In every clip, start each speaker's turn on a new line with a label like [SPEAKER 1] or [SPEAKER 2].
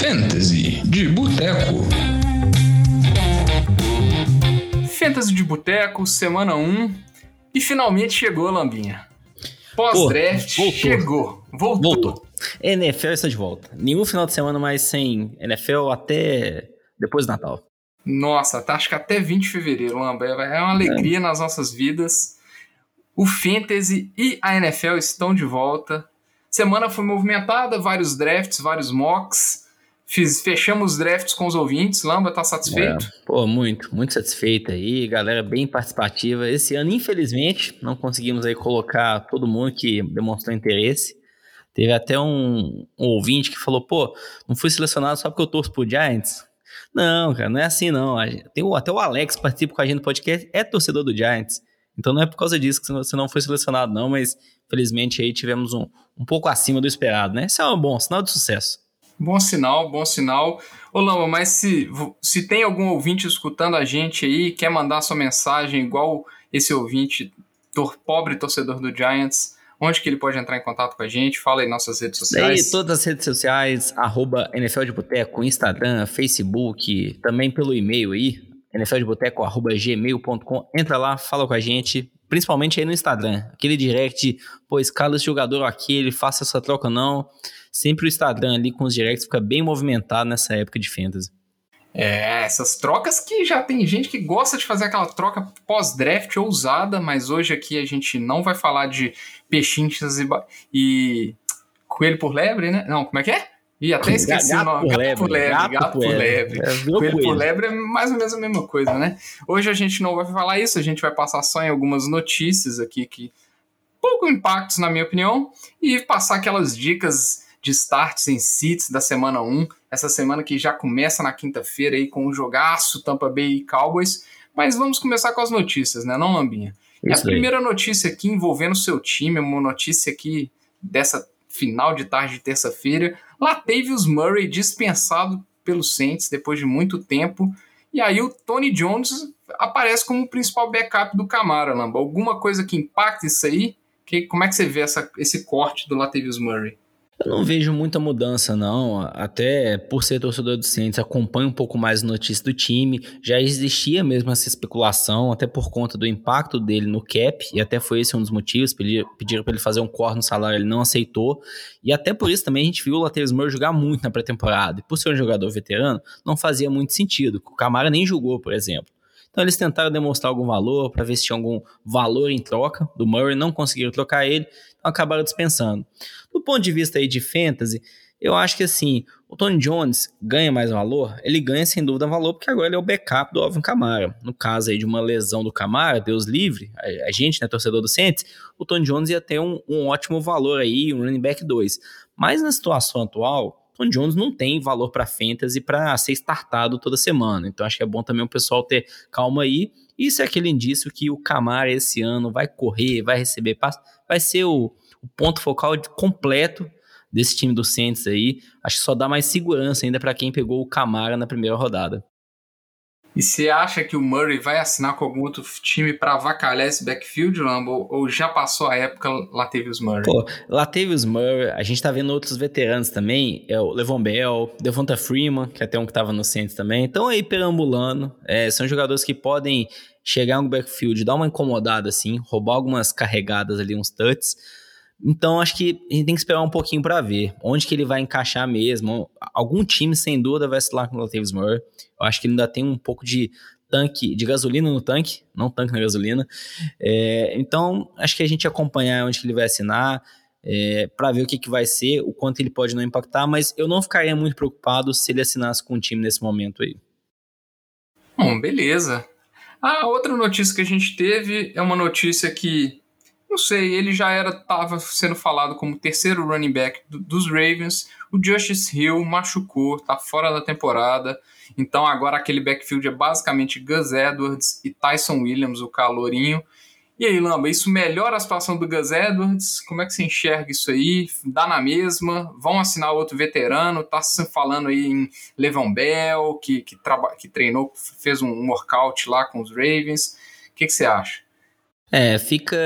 [SPEAKER 1] Fantasy de Boteco.
[SPEAKER 2] Fantasy de Boteco, semana 1. E finalmente chegou, Lambinha. Pós-draft, chegou. Voltou. Voltou.
[SPEAKER 3] NFL está de volta. Nenhum final de semana mais sem NFL até depois do Natal.
[SPEAKER 2] Nossa, tá, acho que até 20 de fevereiro, Lamba. É uma alegria é. nas nossas vidas. O Fantasy e a NFL estão de volta. Semana foi movimentada, vários drafts, vários mocks. Fiz, fechamos os drafts com os ouvintes. Lamba, tá satisfeito?
[SPEAKER 3] É, pô, muito, muito satisfeito aí. Galera bem participativa. Esse ano, infelizmente, não conseguimos aí colocar todo mundo que demonstrou interesse. Teve até um, um ouvinte que falou, pô, não fui selecionado só porque eu torço pro Giants. Não, cara, não é assim não. Tem o, até o Alex participa com a gente no podcast, é torcedor do Giants. Então não é por causa disso que você não foi selecionado, não, mas felizmente aí tivemos um, um pouco acima do esperado, né? Isso é um bom sinal de sucesso.
[SPEAKER 2] Bom sinal, bom sinal. Ô Lama, mas se, se tem algum ouvinte escutando a gente aí, quer mandar sua mensagem igual esse ouvinte, tor pobre torcedor do Giants, onde que ele pode entrar em contato com a gente? Fala aí nossas redes sociais.
[SPEAKER 3] Aí, todas as redes sociais, arroba NFL de Boteco, Instagram, Facebook, também pelo e-mail aí, nfldeboteco.gmail.com. Entra lá, fala com a gente, principalmente aí no Instagram. Aquele direct, pô, escala esse jogador aqui, ele faça essa troca não. Sempre o Instagram ali com os directs fica bem movimentado nessa época de fantasy.
[SPEAKER 2] É, essas trocas que já tem gente que gosta de fazer aquela troca pós-draft ousada, mas hoje aqui a gente não vai falar de pechinchas e, e coelho por lebre, né? Não, como é que é? E até esqueci gato o nome. Por gato por lebre. Gato, gato por lebre. É, coelho por lebre é mais ou menos a mesma coisa, né? Hoje a gente não vai falar isso, a gente vai passar só em algumas notícias aqui que pouco impactos, na minha opinião, e passar aquelas dicas de starts em seats da semana 1, essa semana que já começa na quinta-feira aí com o um jogaço Tampa Bay e Cowboys. Mas vamos começar com as notícias, né, não, Lambinha? E a primeira notícia aqui envolvendo o seu time, uma notícia aqui dessa final de tarde de terça-feira. Latavius Murray dispensado pelo Saints depois de muito tempo. E aí o Tony Jones aparece como o principal backup do Camara, Lamba. Alguma coisa que impacte isso aí? Que, como é que você vê essa, esse corte do Latavius Murray?
[SPEAKER 3] Eu não vejo muita mudança, não. Até por ser torcedor do Saints, acompanho um pouco mais notícias do time. Já existia mesmo essa especulação, até por conta do impacto dele no cap, e até foi esse um dos motivos. Pediram para ele fazer um corte no salário, ele não aceitou. E até por isso também a gente viu o Latavius jogar muito na pré-temporada. E por ser um jogador veterano, não fazia muito sentido. O Camara nem jogou, por exemplo. Então eles tentaram demonstrar algum valor para ver se tinha algum valor em troca do Murray, não conseguiram trocar ele, então acabaram dispensando. Do ponto de vista aí de fantasy, eu acho que assim, o Tony Jones ganha mais valor? Ele ganha sem dúvida valor, porque agora ele é o backup do Alvin Kamara. No caso aí de uma lesão do Kamara, Deus livre, a, gente, né, torcedor do Saints, o Tony Jones ia ter um, um ótimo valor aí, um running back 2. Mas na situação atual, Tony Jones não tem valor para fantasy para ser startado toda semana. Então acho que é bom também o pessoal ter calma aí. Isso é aquele indício que o Camara esse ano vai correr, vai receber passe, vai ser o, o ponto focal completo desse time do Saints aí. Acho que só dá mais segurança ainda para quem pegou o Camara na primeira rodada.
[SPEAKER 2] E você acha que o Murray vai assinar com algum outro time para avacalhar esse backfield, Lambo? Ou já passou a época Latavius Murray? Pô,
[SPEAKER 3] Latavius Murray, a gente tá vendo outros veteranos também, é o Levon Bell, Devonta Freeman, que é até um que tava no centro também, estão aí perambulando, é, são jogadores que podem chegar no backfield, dar uma incomodada assim, roubar algumas carregadas ali, uns touches, então acho que a gente tem que esperar um pouquinho para ver onde que ele vai encaixar mesmo. Algum time sem dúvida vai lá com o Latavius Murray. Eu acho que ele ainda tem um pouco de tanque, de gasolina no tanque, não tanque na gasolina. É, então acho que a gente acompanhar onde que ele vai assinar. É, para ver o que, que vai ser, o quanto ele pode não impactar, mas eu não ficaria muito preocupado se ele assinasse com o time nesse momento aí.
[SPEAKER 2] Bom, beleza. A outra notícia que a gente teve é uma notícia que não sei, ele já era estava sendo falado como terceiro running back do, dos Ravens. O Justice Hill machucou, tá fora da temporada. Então agora aquele backfield é basicamente Gus Edwards e Tyson Williams, o calorinho. E aí, Lamba, isso melhora a situação do Gus Edwards? Como é que você enxerga isso aí? Dá na mesma? Vão assinar outro veterano? Tá se falando aí em Levon Bell, que, que, que treinou, fez um workout lá com os Ravens. O que, que você acha?
[SPEAKER 3] É, fica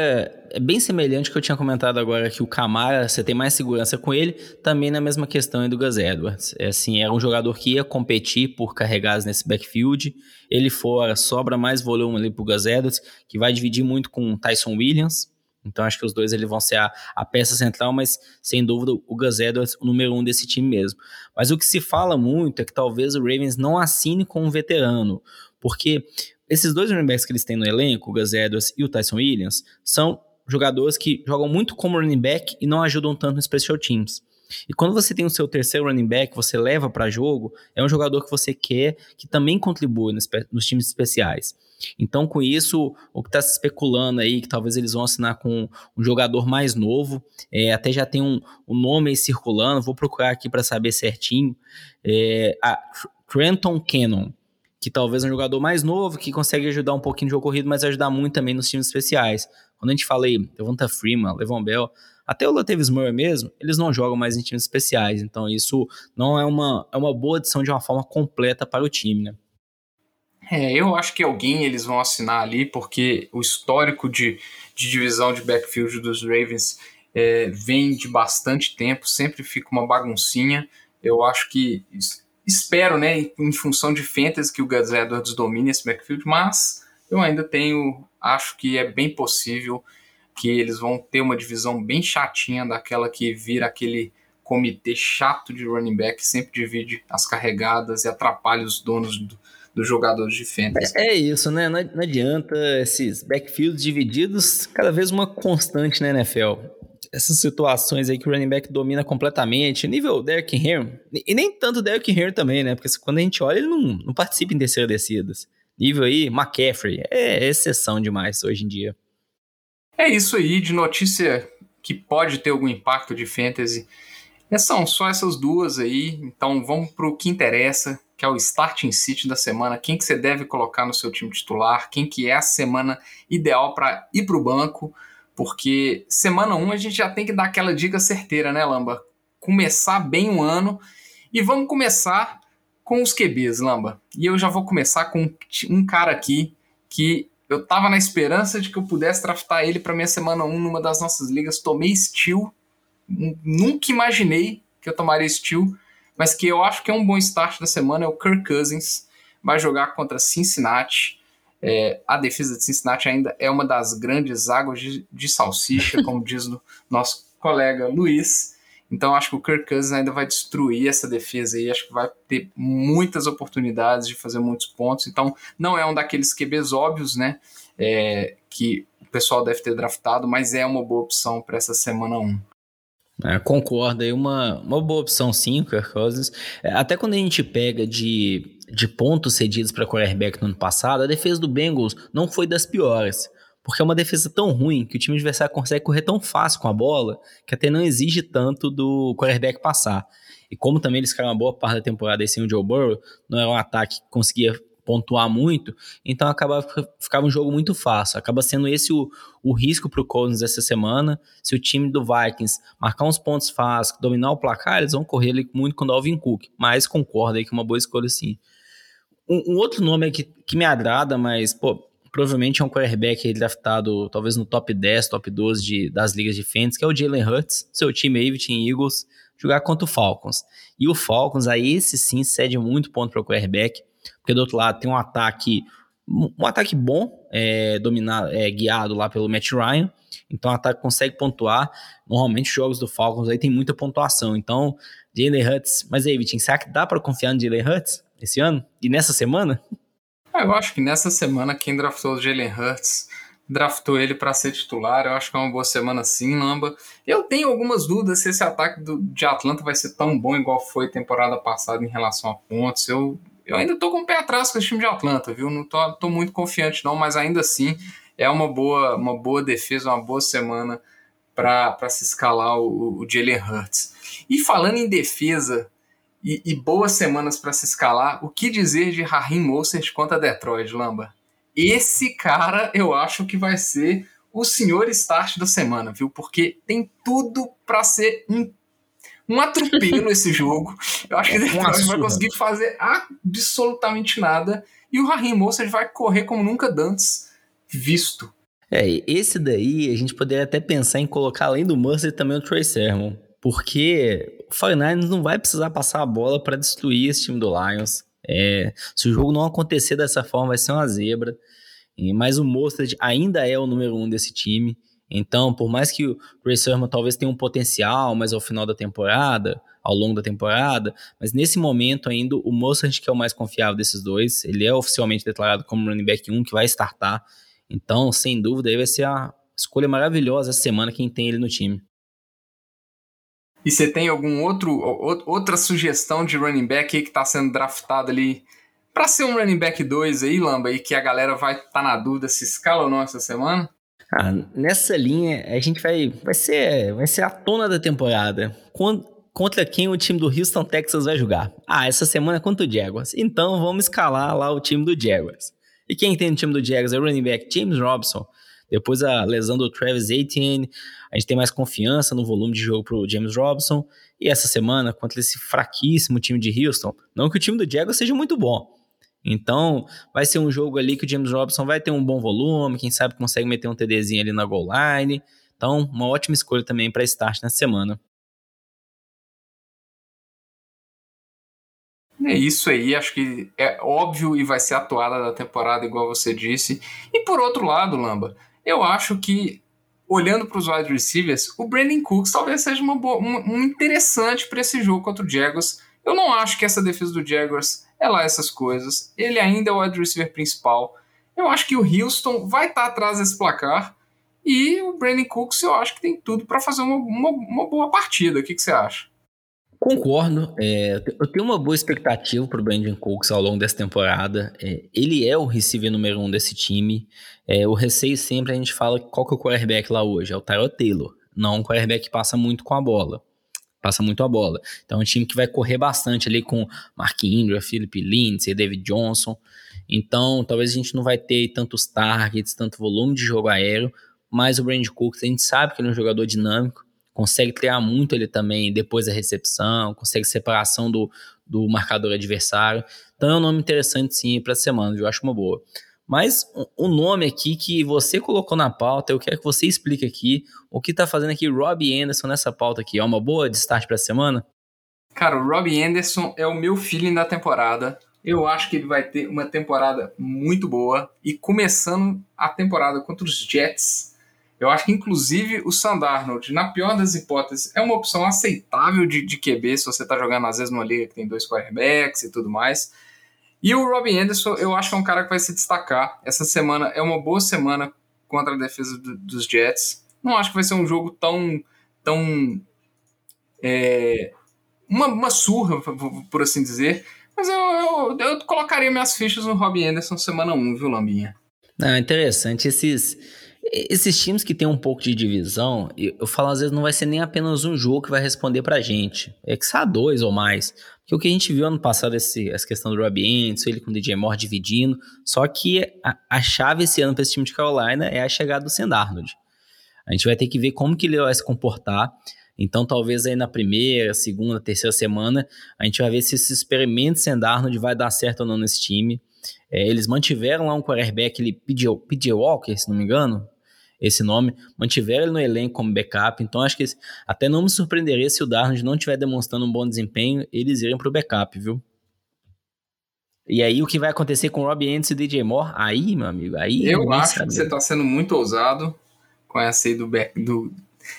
[SPEAKER 3] é bem semelhante ao que eu tinha comentado agora, que o Camara, você tem mais segurança com ele, também na mesma questão do Gus Edwards. É assim, era um jogador que ia competir por carregadas nesse backfield, ele fora, sobra mais volume ali pro Gus Edwards, que vai dividir muito com o Tyson Williams, então acho que os dois eles vão ser a, a, peça central, mas sem dúvida o Gus Edwards o número um desse time mesmo. Mas o que se fala muito é que talvez o Ravens não assine com um veterano, porque esses dois running backs que eles têm no elenco, o Gus Edwards e o Tyson Williams, são jogadores que jogam muito como running back e não ajudam tanto no special teams. E quando você tem o seu terceiro running back, você leva para jogo, é um jogador que você quer que também contribua nos, nos times especiais. Então, com isso, o que está se especulando aí, que talvez eles vão assinar com um jogador mais novo, é, até já tem um, um, nome aí circulando, vou procurar aqui para saber certinho, é, a Trenton Cannon, que talvez é um jogador mais novo, que consegue ajudar um pouquinho de jogo corrido, mas ajudar muito também nos times especiais. Quando a gente fala aí, Devonta Freeman, Levon Bell, até o Latavius Murray mesmo, eles não jogam mais em times especiais, então isso não é uma, é uma boa adição de uma forma completa para o time, né?
[SPEAKER 2] É, eu acho que alguém eles vão assinar ali, porque o histórico de, de divisão de backfield dos Ravens é, vem de bastante tempo, sempre fica uma baguncinha. Eu acho que espero, né, em função de fantasy, que o Gus Edwards domine esse backfield, mas eu ainda tenho, acho que é bem possível que eles vão ter uma divisão bem chatinha daquela que vira aquele comitê chato de running back que sempre divide as carregadas e atrapalha os donos do, dos jogadores de fantasy.
[SPEAKER 3] É, é isso, né? Não, não adianta esses backfields divididos, cada vez uma constante na NFL. Essas situações aí que o running back domina completamente, nível Derrick Henry, e nem tanto Derrick Henry também, né? Porque quando a gente olha, ele não, não participa em terceira descidas. Nível aí, McCaffrey, é exceção demais hoje em dia.
[SPEAKER 2] É isso aí de notícia que pode ter algum impacto de fantasy. É, são só essas duas aí, então vamos para o que interessa, que é o starting city da semana. Quem que você deve colocar no seu time titular? Quem que é a semana ideal para ir para o banco? Porque semana 1 um a gente já tem que dar aquela dica certeira, né, Lamba? Começar bem o ano. E vamos começar com os QBs, Lamba. E eu já vou começar com um cara aqui que eu tava na esperança de que eu pudesse draftar ele para minha semana 1 numa das nossas ligas. Tomei Steel. Nunca imaginei que eu tomaria Steel, mas que eu acho que é um bom start da semana é o Kirk Cousins. Vai jogar contra Cincinnati. É, a defesa de Cincinnati ainda é uma das grandes águas de, de salsicha, como diz o nosso colega Luiz. Então acho que o Kirk Cousins ainda vai destruir essa defesa aí, acho que vai ter muitas oportunidades de fazer muitos pontos. Então não é um daqueles QBs óbvios, né? É, que o pessoal deve ter draftado, mas é uma boa opção para essa semana 1.
[SPEAKER 3] É, concordo, aí uma, uma boa opção sim, o Kirk Cousins. É, até quando a gente pega de, de pontos cedidos para quarterback no ano passado, a defesa do Bengals não foi das piores porque é uma defesa tão ruim que o time adversário consegue correr tão fácil com a bola que até não exige tanto do quarterback passar. E como também eles ficaram uma boa parte da temporada sem o Joe Burrow, não era um ataque que conseguia pontuar muito, então acaba ficava um jogo muito fácil. Acaba sendo esse o, o risco para o Cousins essa semana. Se o time do Vikings marcar uns pontos fáceis, dominar o placar, eles vão correr ali muito com o Alvin Cook. Mas concordo aí que é uma boa escolha sim. Um, um outro nome que, que me agrada, mas pô, provavelmente é um quarterback draftado talvez no top 10, top 12 de, das ligas de fantasy, que é o Jalen Hurts, seu time aí, Team Eagles, jogar contra o Falcons. E o Falcons, aí esse sim cede muito ponto para o quarterback, porque do outro lado tem um ataque um ataque bom, é, dominado, é, guiado lá pelo Matt Ryan, então o ataque consegue pontuar. Normalmente os jogos do Falcons aí tem muita pontuação, então Jalen Hurts, mas aí Vitinho, será que dá para confiar no Jalen Hurts esse ano? E nessa semana?
[SPEAKER 2] Ah, eu acho que nessa semana quem draftou o Jalen Hurts draftou ele para ser titular. Eu acho que é uma boa semana sim, Lamba. Eu tenho algumas dúvidas se esse ataque do, de Atlanta vai ser tão bom igual foi temporada passada em relação a pontos. Eu, eu ainda tô com o pé atrás com esse time de Atlanta, viu? Não tô, tô muito confiante não, mas ainda assim é uma boa, uma boa defesa, uma boa semana para se escalar o, o Jalen Hurts. E falando em defesa, e, e boas semanas para se escalar. O que dizer de Raheem Mostert contra Detroit, Lamba? Esse cara eu acho que vai ser o senhor start da semana, viu? Porque tem tudo para ser um, um atropelo esse jogo. Eu acho que Detroit não vai conseguir fazer absolutamente nada. E o Raheem Mostert vai correr como nunca antes visto.
[SPEAKER 3] É, esse daí a gente poderia até pensar em colocar além do Mercer também o Trey Sermon, porque o 49ers não vai precisar passar a bola para destruir esse time do Lions. É, se o jogo não acontecer dessa forma, vai ser uma zebra. Mas o Mostert ainda é o número um desse time. Então, por mais que o Ray Sermon talvez tenha um potencial, mas ao final da temporada, ao longo da temporada, mas nesse momento ainda o Mostert que é o mais confiável desses dois, ele é oficialmente declarado como running back 1 que vai startar. Então, sem dúvida, aí vai ser a escolha maravilhosa essa semana quem tem ele no time.
[SPEAKER 2] E você tem algum outro outra sugestão de running back que está sendo draftado ali para ser um running back 2 aí, Lamba, e que a galera vai estar tá na dúvida se escala ou não essa semana?
[SPEAKER 3] Ah, nessa linha, a gente vai, vai, ser, vai ser a tona da temporada. Contra quem o time do Houston Texas vai jogar? Ah, essa semana é contra o Jaguars. Então vamos escalar lá o time do Jaguars. E quem tem no time do Jaguars é o running back James Robson. Depois a lesão do Travis Etienne, a gente tem mais confiança no volume de jogo pro James Robson. E essa semana, contra esse fraquíssimo time de Houston, não que o time do Jaguars seja muito bom, então, vai ser um jogo ali que o James Robson vai ter um bom volume, quem sabe consegue meter um TDzinho ali na goal line. Então, uma ótima escolha também para start nessa semana.
[SPEAKER 2] É isso aí, acho que é óbvio e vai ser a toada da temporada, igual você disse. E por outro lado, Lamba, eu acho que, olhando para os wide receivers, o Brandon Cooks talvez seja uma boa, um, um interessante para esse jogo contra o Jaguars. Eu não acho que essa defesa do Jaguars é lá essas coisas. Ele ainda é o wide receiver principal. Eu acho que o Houston vai estar tá atrás desse placar. E o Brandon Cooks eu acho que tem tudo para fazer uma, uma, uma, boa partida. O que, que você acha?
[SPEAKER 3] Concordo. É, eu tenho uma boa expectativa para o Brandon Cooks ao longo dessa temporada. É, ele é o receiver número um desse time. É, o receio sempre a gente fala qual que é o quarterback lá hoje. É o Tyrod Taylor. Não um quarterback que passa muito com a bola passa muito a bola. Então é um time que vai correr bastante ali com Mark Ingram, Philip Lindsay, David Johnson. Então talvez a gente não vai ter tantos targets, tanto volume de jogo aéreo, mas o Brand Cooks a gente sabe que ele é um jogador dinâmico, consegue criar muito ele também depois da recepção, consegue separação do, do marcador adversário. Então é um nome interessante sim para a semana, eu acho uma boa. Mas o nome aqui que você colocou na pauta, eu quero que você explique aqui o que está fazendo aqui Robbie Anderson nessa pauta aqui. É uma boa de start para a semana?
[SPEAKER 2] Cara, o Robbie Anderson é o meu feeling da temporada. Eu acho que ele vai ter uma temporada muito boa. E começando a temporada contra os Jets, eu acho que inclusive o Sandarnold, na pior das hipóteses, é uma opção aceitável de, de QB se você está jogando às vezes numa liga que tem dois quarterbacks e tudo mais. E o Robin Anderson, eu acho que é um cara que vai se destacar. Essa semana é uma boa semana contra a defesa do, dos Jets. Não acho que vai ser um jogo tão. tão é, uma, uma surra, por assim dizer. Mas eu, eu, eu colocaria minhas fichas no Robin Anderson semana 1, viu, Lambinha?
[SPEAKER 3] Não, interessante. Esses, esses times que tem um pouco de divisão, eu, falo às vezes não vai ser nem apenas um jogo que vai responder pra gente. É que só dois ou mais. Porque o que a gente viu ano passado, esse, essa questão do Robbie Anderson, ele com o DJ Moore dividindo, só que a, a chave esse ano para esse time de Carolina é a chegada do Sam Arnold. A gente vai ter que ver como que ele vai se comportar. Então, talvez aí na primeira, segunda, terceira semana, a gente vai ver se esse experimento Sam Arnold vai dar certo ou não nesse time. É, eles mantiveram lá um quarterback, ele PJ Walker, se não me engano, esse nome, mantiveram ele no elenco como backup, então acho que até não me surpreenderia se o Darnold não estiver demonstrando um bom desempenho, eles irem para o backup, viu? E aí o que vai acontecer com o Robbie Anderson e o DJ Moore? Aí, meu amigo, aí...
[SPEAKER 2] Eu acho que você está sendo muito ousado com essa aí do, back, do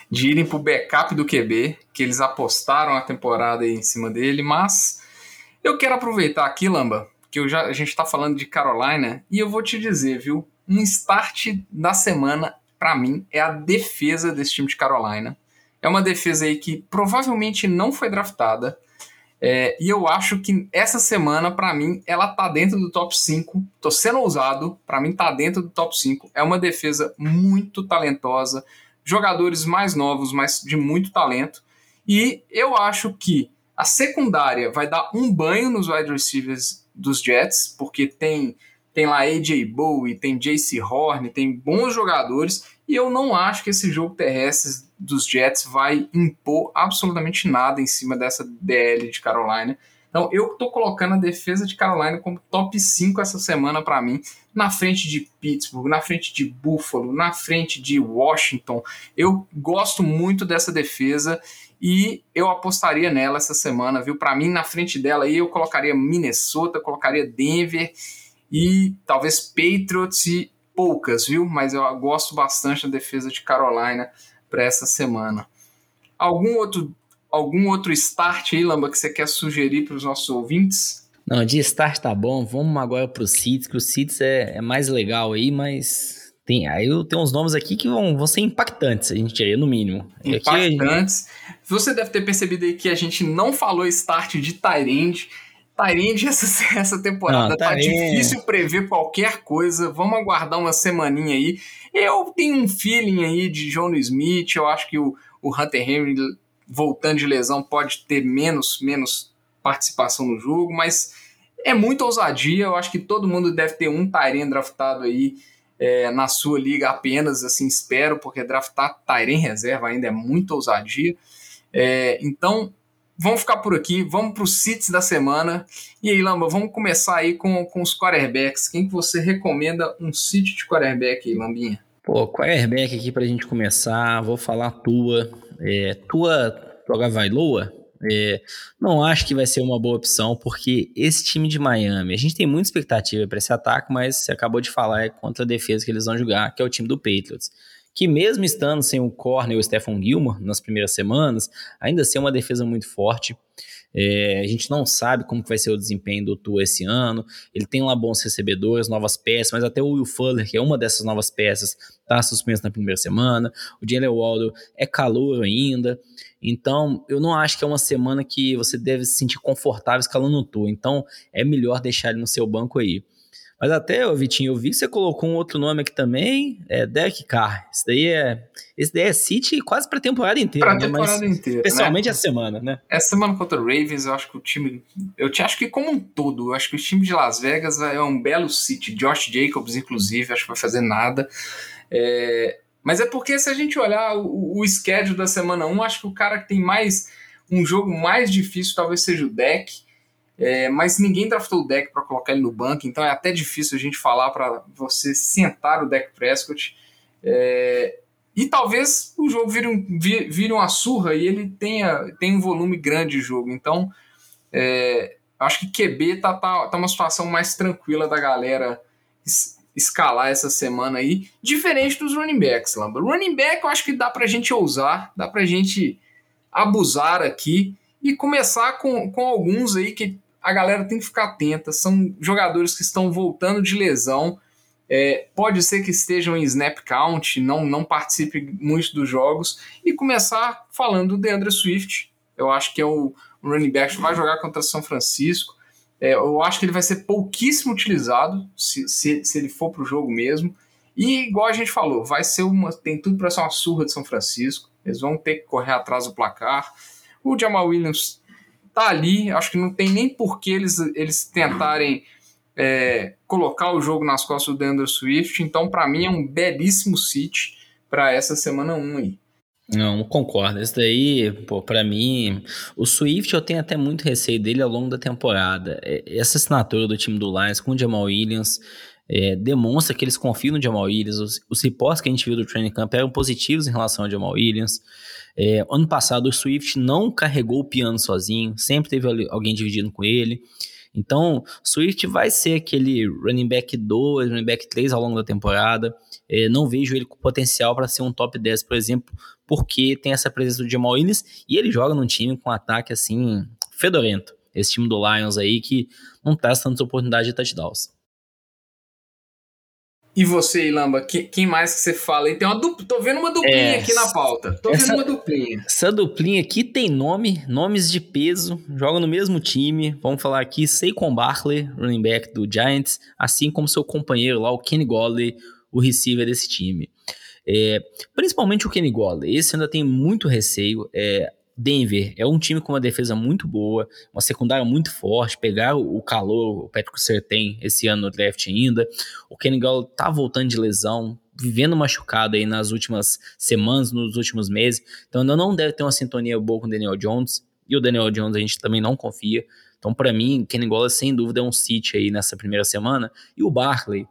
[SPEAKER 2] de irem pro backup do QB, que eles apostaram a temporada em cima dele, mas eu quero aproveitar aqui, Lamba, que eu já, a gente está falando de Carolina, e eu vou te dizer, viu? Um start da semana para mim, é a defesa desse time de Carolina. É uma defesa aí que provavelmente não foi draftada. É, e eu acho que essa semana, para mim, ela tá dentro do top 5. Tô sendo ousado, para mim tá dentro do top 5. É uma defesa muito talentosa, jogadores mais novos, mas de muito talento. E eu acho que a secundária vai dar um banho nos wide receivers dos Jets, porque tem tem lá AJ Bowie, tem JC Horn, tem bons jogadores e eu não acho que esse jogo terrestre dos Jets vai impor absolutamente nada em cima dessa DL de Carolina. Então eu tô colocando a defesa de Carolina como top 5 essa semana para mim, na frente de Pittsburgh, na frente de Buffalo, na frente de Washington. Eu gosto muito dessa defesa e eu apostaria nela essa semana, viu? Para mim, na frente dela aí eu colocaria Minnesota, colocaria Denver e talvez Patriots e poucas, viu? Mas eu gosto bastante da defesa de Carolina para essa semana. Algum outro algum outro start aí, Lamba, que você quer sugerir para os nossos ouvintes?
[SPEAKER 3] Não, de start tá bom. Vamos agora para o Seeds, que o Seeds é, é mais legal aí, mas tem, aí eu tenho uns nomes aqui que vão, vão ser impactantes, a gente diria, no mínimo.
[SPEAKER 2] Impactantes. Aqui... Você deve ter percebido aí que a gente não falou start de Tyrande. Tyrande essa, essa temporada não, tá difícil prever qualquer coisa. Vamos aguardar uma semaninha aí. Eu tenho um feeling aí de John Smith. Eu acho que o, o Hunter Henry voltando de lesão pode ter menos, menos participação no jogo, mas é muita ousadia. Eu acho que todo mundo deve ter um Tyrene draftado aí é, na sua liga apenas, assim, espero, porque draftar Tyrene reserva ainda é muita ousadia. É, então, vamos ficar por aqui, vamos para os sits da semana. E aí, Lamba, vamos começar aí com, com os quarterbacks. Quem que você recomenda um sit de quarterback aí, Lambinha?
[SPEAKER 3] Pô, quarterback aqui pra gente começar, vou falar tua. É, tua joga Vailoa? É, não acho que vai ser uma boa opção, porque esse time de Miami, a gente tem muita expectativa para esse ataque, mas você acabou de falar é contra a defesa que eles vão jogar, que é o time do Patriots. Que mesmo estando sem o Corner e o Stephen Gilmore nas primeiras semanas, ainda assim é uma defesa muito forte. É, a gente não sabe como que vai ser o desempenho do Tua esse ano. Ele tem lá bons recebedores, novas peças, mas até o Will Fuller, que é uma dessas novas peças, está suspenso na primeira semana. O Jalen Waldo é calor ainda. Então, eu não acho que é uma semana que você deve se sentir confortável escalando o Tua. Então, é melhor deixar ele no seu banco aí. Mas até, Vitinho, eu vi que você colocou um outro nome aqui também, é Derek Carr. Esse daí é, esse daí é City quase pra temporada inteira.
[SPEAKER 2] Pra né? temporada Mas, inteira.
[SPEAKER 3] Especialmente
[SPEAKER 2] né?
[SPEAKER 3] essa semana, né?
[SPEAKER 2] Essa semana contra o Ravens, eu acho que o time. Eu te acho que como um todo, eu acho que o time de Las Vegas é um belo City. Josh Jacobs, inclusive, acho que vai fazer nada. É, mas é porque se a gente olhar o, o schedule da semana 1, acho que o cara que tem mais. Um jogo mais difícil talvez seja o deck. É, mas ninguém draftou o deck para colocar ele no banco, então é até difícil a gente falar para você sentar o deck Prescott. É, e talvez o jogo vire, um, vire, uma surra e ele tenha, tenha um volume grande de jogo. Então, é, acho que QB tá, tá, tá uma situação mais tranquila da galera es, escalar essa semana aí, diferente dos running backs, Lamba. Running back eu acho que dá pra gente ousar, dá pra gente abusar aqui e começar com, com alguns aí que a galera tem que ficar atenta. São jogadores que estão voltando de lesão. É, pode ser que estejam em snap count, não, não participe muito dos jogos. E começar falando do DeAndre Swift. Eu acho que é o running back que vai jogar contra São Francisco. É, eu acho que ele vai ser pouquíssimo utilizado se, se, se ele for para o jogo mesmo. E igual a gente falou, vai ser uma. Tem tudo para ser uma surra de São Francisco. Eles vão ter que correr atrás do placar. O Jamal Williams tá ali, acho que não tem nem por que eles, eles tentarem é, colocar o jogo nas costas do Deandre Swift, então para mim é um belíssimo sit para essa semana 1 aí.
[SPEAKER 3] Não, concordo. Esse daí, pô, pra mim, o Swift eu tenho até muito receio dele ao longo da temporada. É, essa assinatura do time do Lions com o Jamal Williams é, demonstra que eles confiam no Jamal Williams. Os, os reportes que a gente viu do training camp eram positivos em relação ao Jamal Williams. É, ano passado, o Swift não carregou o piano sozinho, sempre teve alguém dividindo com ele. Então, Swift vai ser aquele running back 2, running back 3 ao longo da temporada. É, não vejo ele com potencial para ser um top 10, por exemplo, porque tem essa presença do Jamal Williams e ele joga num time com um ataque assim, fedorento. Esse time do Lions aí que não traz tantas oportunidades de touchdowns.
[SPEAKER 2] E você, Ilamba, que, quem mais que você fala? E tem uma dupla, tô vendo uma duplinha é, aqui na pauta. Tô essa, vendo uma duplinha.
[SPEAKER 3] Essa duplinha aqui tem nome, nomes de peso, jogam no mesmo time. Vamos falar aqui, Saquon Barkley, running back do Giants, assim como seu companheiro lá, o Kenny Golladay, o receiver desse time. É, principalmente o Kenny Golladay, esse ainda tem muito receio. É, Denver é um time com uma defesa muito boa, uma secundária muito forte, pegar o calor, o Patrick Sertain esse ano no draft ainda. O Kenny Gall tá voltando de lesão, vivendo machucado aí nas últimas semanas, nos últimos meses. Então ainda não deve ter uma sintonia boa com o Daniel Jones. E o Daniel Jones a gente também não confia. Então, para mim, Kenny Golladay, sem dúvida, é um City aí nessa primeira semana. E o Barkley,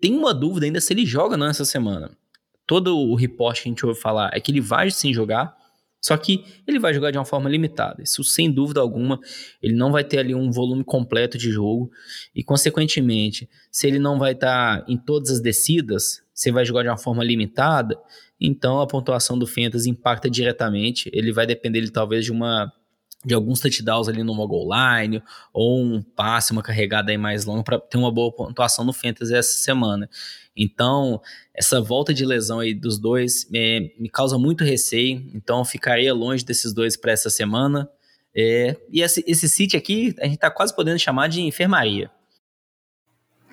[SPEAKER 3] tem uma dúvida ainda se ele joga não essa semana. Todo o reporte que a gente ouve falar é que ele vai sim jogar, só que ele vai jogar de uma forma limitada. Isso, sem dúvida alguma, ele não vai ter ali um volume completo de jogo. E, consequentemente, se ele não vai estar tá em todas as descidas, você vai jogar de uma forma limitada, então a pontuação do Fantasy impacta diretamente. Ele vai depender, ele, talvez, de uma de alguns touchdowns ali no goal line, ou um passe, uma carregada aí mais longa para ter uma boa pontuação no Fantasy essa semana. Então, essa volta de lesão aí dos dois é, me causa muito receio, então ficaria longe desses dois para essa semana. É, e esse, esse City aqui, a gente está quase podendo chamar de enfermaria.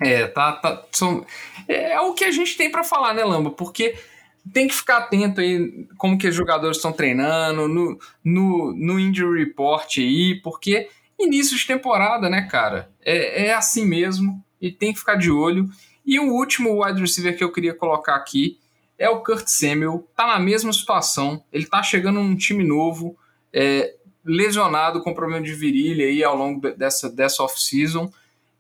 [SPEAKER 2] É, tá, tá são, é, é o que a gente tem para falar, né, Lamba? Porque tem que ficar atento aí como que os jogadores estão treinando, no, no, no injury report aí, porque início de temporada, né, cara? É, é assim mesmo e tem que ficar de olho. E o último wide receiver que eu queria colocar aqui é o Kurt Samuel. Tá na mesma situação, ele tá chegando num time novo, é, lesionado com problema de virilha aí ao longo dessa, dessa off-season.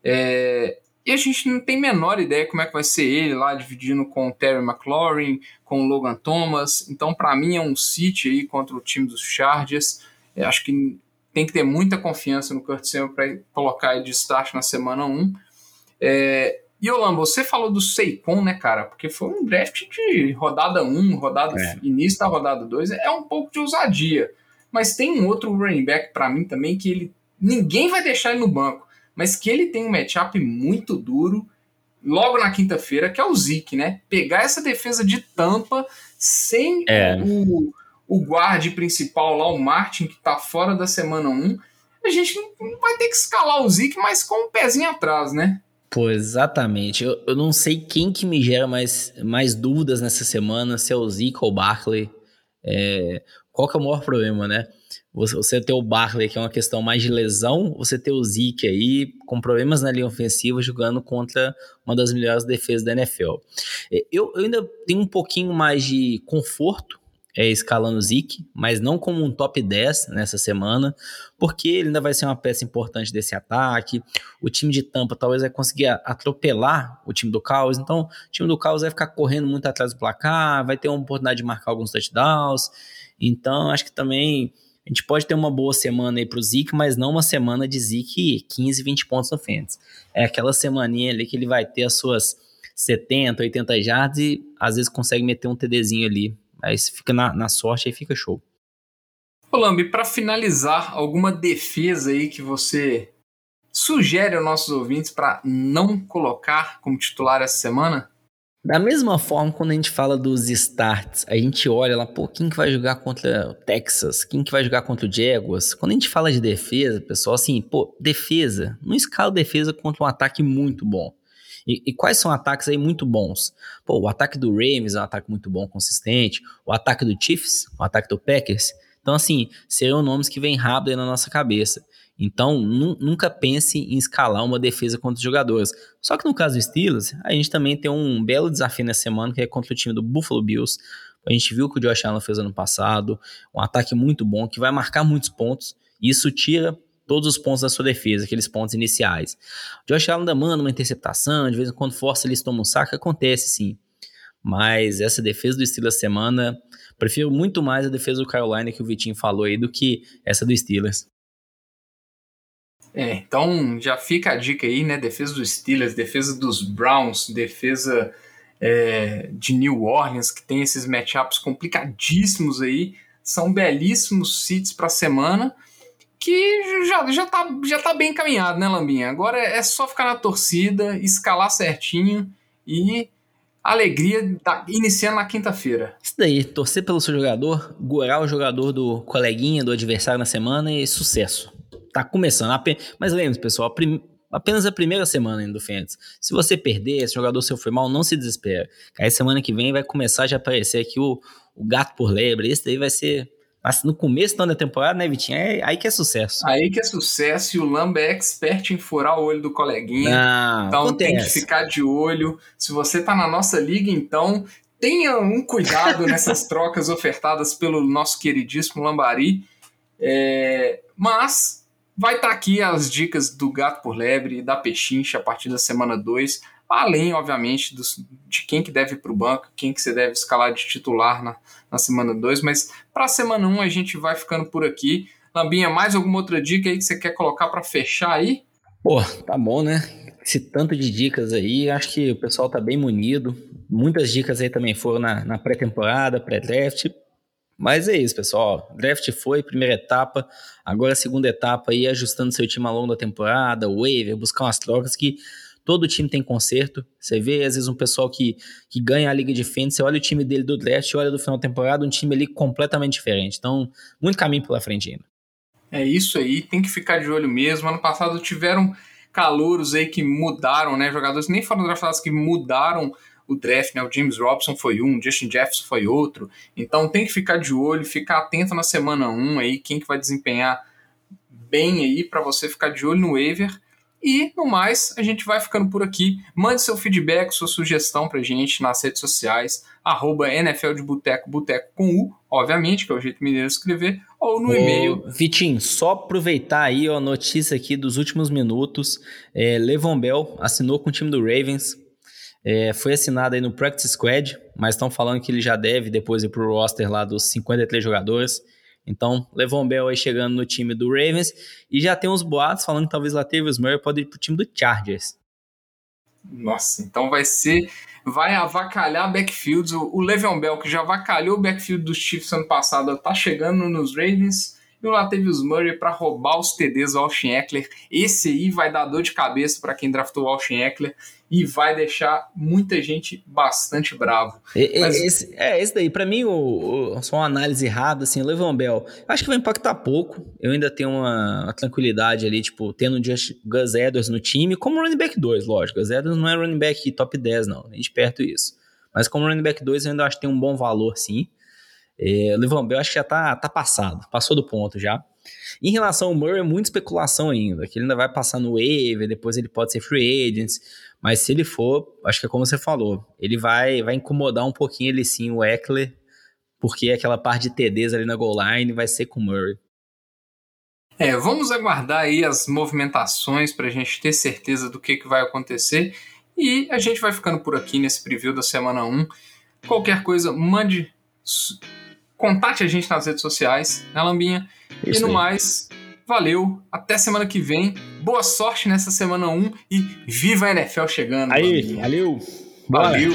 [SPEAKER 2] É, e a gente não tem a menor ideia como é que vai ser ele lá, dividindo com o Terry McLaurin, com o Logan Thomas. Então, para mim, é um City aí contra o time dos Chargers. Eu acho que tem que ter muita confiança no Kurt Samuel para colocar ele de start na semana 1. É, e Olamba, você falou do Seikon, né, cara? Porque foi um draft de rodada 1, rodada é. início da rodada 2, é um pouco de ousadia. Mas tem um outro running back para mim também que ele ninguém vai deixar ele no banco mas que ele tem um matchup muito duro logo na quinta-feira, que é o Zeke, né? Pegar essa defesa de tampa sem é. o, o guarde principal lá, o Martin, que tá fora da semana 1, a gente não vai ter que escalar o Zeke, mas com um pezinho atrás, né?
[SPEAKER 3] Pô, exatamente. Eu, eu não sei quem que me gera mais, mais dúvidas nessa semana, se é o Zeke ou o Barkley. É, qual que é o maior problema, né? Você ter o Barkley, que é uma questão mais de lesão, você ter o Zeke aí com problemas na linha ofensiva jogando contra uma das melhores defesas da NFL. Eu, eu ainda tenho um pouquinho mais de conforto é, escalando o Zeke, mas não como um top 10 nessa semana, porque ele ainda vai ser uma peça importante desse ataque. O time de Tampa talvez vai conseguir atropelar o time do Caos, então o time do Caos vai ficar correndo muito atrás do placar, vai ter uma oportunidade de marcar alguns touchdowns. Então, acho que também a gente pode ter uma boa semana aí pro Zeke, mas não uma semana de Zeke 15, 20 pontos Fantasy. É aquela semaninha ali que ele vai ter as suas 70, 80 jardas e às vezes consegue meter um TDzinho ali. Aí fica na, na sorte e fica show.
[SPEAKER 2] Ô Lambi, para finalizar, alguma defesa aí que você sugere aos nossos ouvintes para não colocar como titular essa semana?
[SPEAKER 3] Da mesma forma, quando a gente fala dos starts, a gente olha lá, pô, quem que vai jogar contra o Texas? Quem que vai jogar contra o Jaguars? Quando a gente fala de defesa, pessoal, assim, pô, defesa, não escala defesa contra um ataque muito bom. E, e, quais são ataques aí muito bons? Pô, o ataque do Ravens é um ataque muito bom, consistente. O ataque do Chiefs, o ataque do Packers. Então, assim, seriam nomes que vêm rápido aí na nossa cabeça. Então, nunca pense em escalar uma defesa contra os jogadores. Só que no caso do Steelers, a gente também tem um belo desafio nessa semana, que é contra o time do Buffalo Bills. A gente viu o que o Josh Allen fez ano passado, um ataque muito bom, que vai marcar muitos pontos, e isso tira todos os pontos da sua defesa, aqueles pontos iniciais. O Josh Allen ainda manda uma interceptação, de vez em quando força eles tomam um saco, acontece sim. Mas essa defesa do Steelers semana, prefiro muito mais a defesa do Carolina que o Vitinho falou aí do que essa do Steelers.
[SPEAKER 2] É, então já fica a dica aí, né? Defesa dos Steelers, defesa dos Browns, defesa é, de New Orleans, que tem esses matchups complicadíssimos aí. São belíssimos seats para a semana, que já, já, tá, já tá bem encaminhado, né, Lambinha? Agora é só ficar na torcida, escalar certinho e alegria tá iniciando na quinta-feira.
[SPEAKER 3] Isso daí, torcer pelo seu jogador, gorar o jogador do coleguinha, do adversário na semana e sucesso tá começando. Mas lembre-se, pessoal, apenas a primeira semana ainda do Fantasy. Se você perder, se o jogador seu foi mal, não se desespera. Aí semana que vem vai começar a já aparecer aqui o, o gato por lebre. Esse daí vai ser no começo da temporada, né, Vitinho? É aí que é sucesso.
[SPEAKER 2] Aí que é sucesso e o Lamba é expert em furar o olho do coleguinha. Não, então acontece. tem que ficar de olho. Se você tá na nossa liga, então tenha um cuidado nessas trocas ofertadas pelo nosso queridíssimo Lambari. É, mas vai estar tá aqui as dicas do Gato por Lebre e da Pechincha a partir da semana 2, além, obviamente, dos, de quem que deve ir para o banco, quem que você deve escalar de titular na, na semana 2, mas para a semana 1 um, a gente vai ficando por aqui. Lambinha, mais alguma outra dica aí que você quer colocar para fechar aí?
[SPEAKER 3] Pô, tá bom, né? Esse tanto de dicas aí, acho que o pessoal tá bem munido. Muitas dicas aí também foram na, na pré-temporada, pré-draft. Mas é isso, pessoal. Draft foi, primeira etapa. Agora a segunda etapa aí, ajustando seu time ao longo da temporada, waiver, buscar umas trocas que todo time tem conserto. Você vê, às vezes, um pessoal que, que ganha a Liga de Fênix, você olha o time dele do draft, olha do final da temporada, um time ali completamente diferente. Então, muito caminho pela frente ainda.
[SPEAKER 2] É isso aí, tem que ficar de olho mesmo. Ano passado tiveram calouros aí que mudaram, né? Jogadores nem foram draftados que mudaram o draft, né? O James Robson foi um, o Justin Jefferson foi outro. Então tem que ficar de olho, ficar atento na semana 1 aí, quem que vai desempenhar bem aí para você ficar de olho no waiver. E no mais, a gente vai ficando por aqui. Mande seu feedback, sua sugestão pra gente nas redes sociais, arroba NFL de Boteco, Boteco com U, obviamente, que é o jeito mineiro de escrever, ou no Ô, e-mail.
[SPEAKER 3] Vitinho, só aproveitar aí a notícia aqui dos últimos minutos. É, Levon Bell assinou com o time do Ravens. É, foi assinado aí no Practice Squad, mas estão falando que ele já deve depois ir pro roster lá dos 53 jogadores. Então, Levon Bell aí chegando no time do Ravens. E já tem uns boatos falando que talvez Latavius Murray pode ir pro time do Chargers.
[SPEAKER 2] Nossa, então vai ser. Vai avacalhar backfields. O, o Le'Veon Bell, que já avacalhou o backfield dos Chiefs ano passado, tá chegando nos Ravens. E o Latavius Murray para roubar os TDs do Austin Eckler. Esse aí vai dar dor de cabeça para quem draftou o Austin Eckler e vai deixar muita gente bastante bravo.
[SPEAKER 3] E, Mas... esse, é, esse daí, para mim, o, o, só uma análise errada, assim, o Levan Bell, acho que vai impactar pouco. Eu ainda tenho uma, uma tranquilidade ali, tipo, tendo o Gus Edwards no time, como running back 2, lógico. Gus Edwards não é running back top 10, não, nem de perto isso. Mas como running back 2, eu ainda acho que tem um bom valor, sim. É, Levan Bell acho que já tá, tá passado, passou do ponto já. Em relação ao Murray, é muita especulação ainda, que ele ainda vai passar no waiver, depois ele pode ser free agents, mas se ele for, acho que é como você falou, ele vai, vai incomodar um pouquinho ele sim, o Eckler, porque aquela parte de TDs ali na goal line vai ser com o Murray.
[SPEAKER 2] É, vamos aguardar aí as movimentações para a gente ter certeza do que, que vai acontecer. E a gente vai ficando por aqui nesse preview da semana 1. Qualquer coisa, mande, contate a gente nas redes sociais, né, Lambinha? Isso e no aí. mais, Valeu, até semana que vem. Boa sorte nessa semana 1 e viva a NFL chegando.
[SPEAKER 3] Aí, valeu.
[SPEAKER 2] Valeu.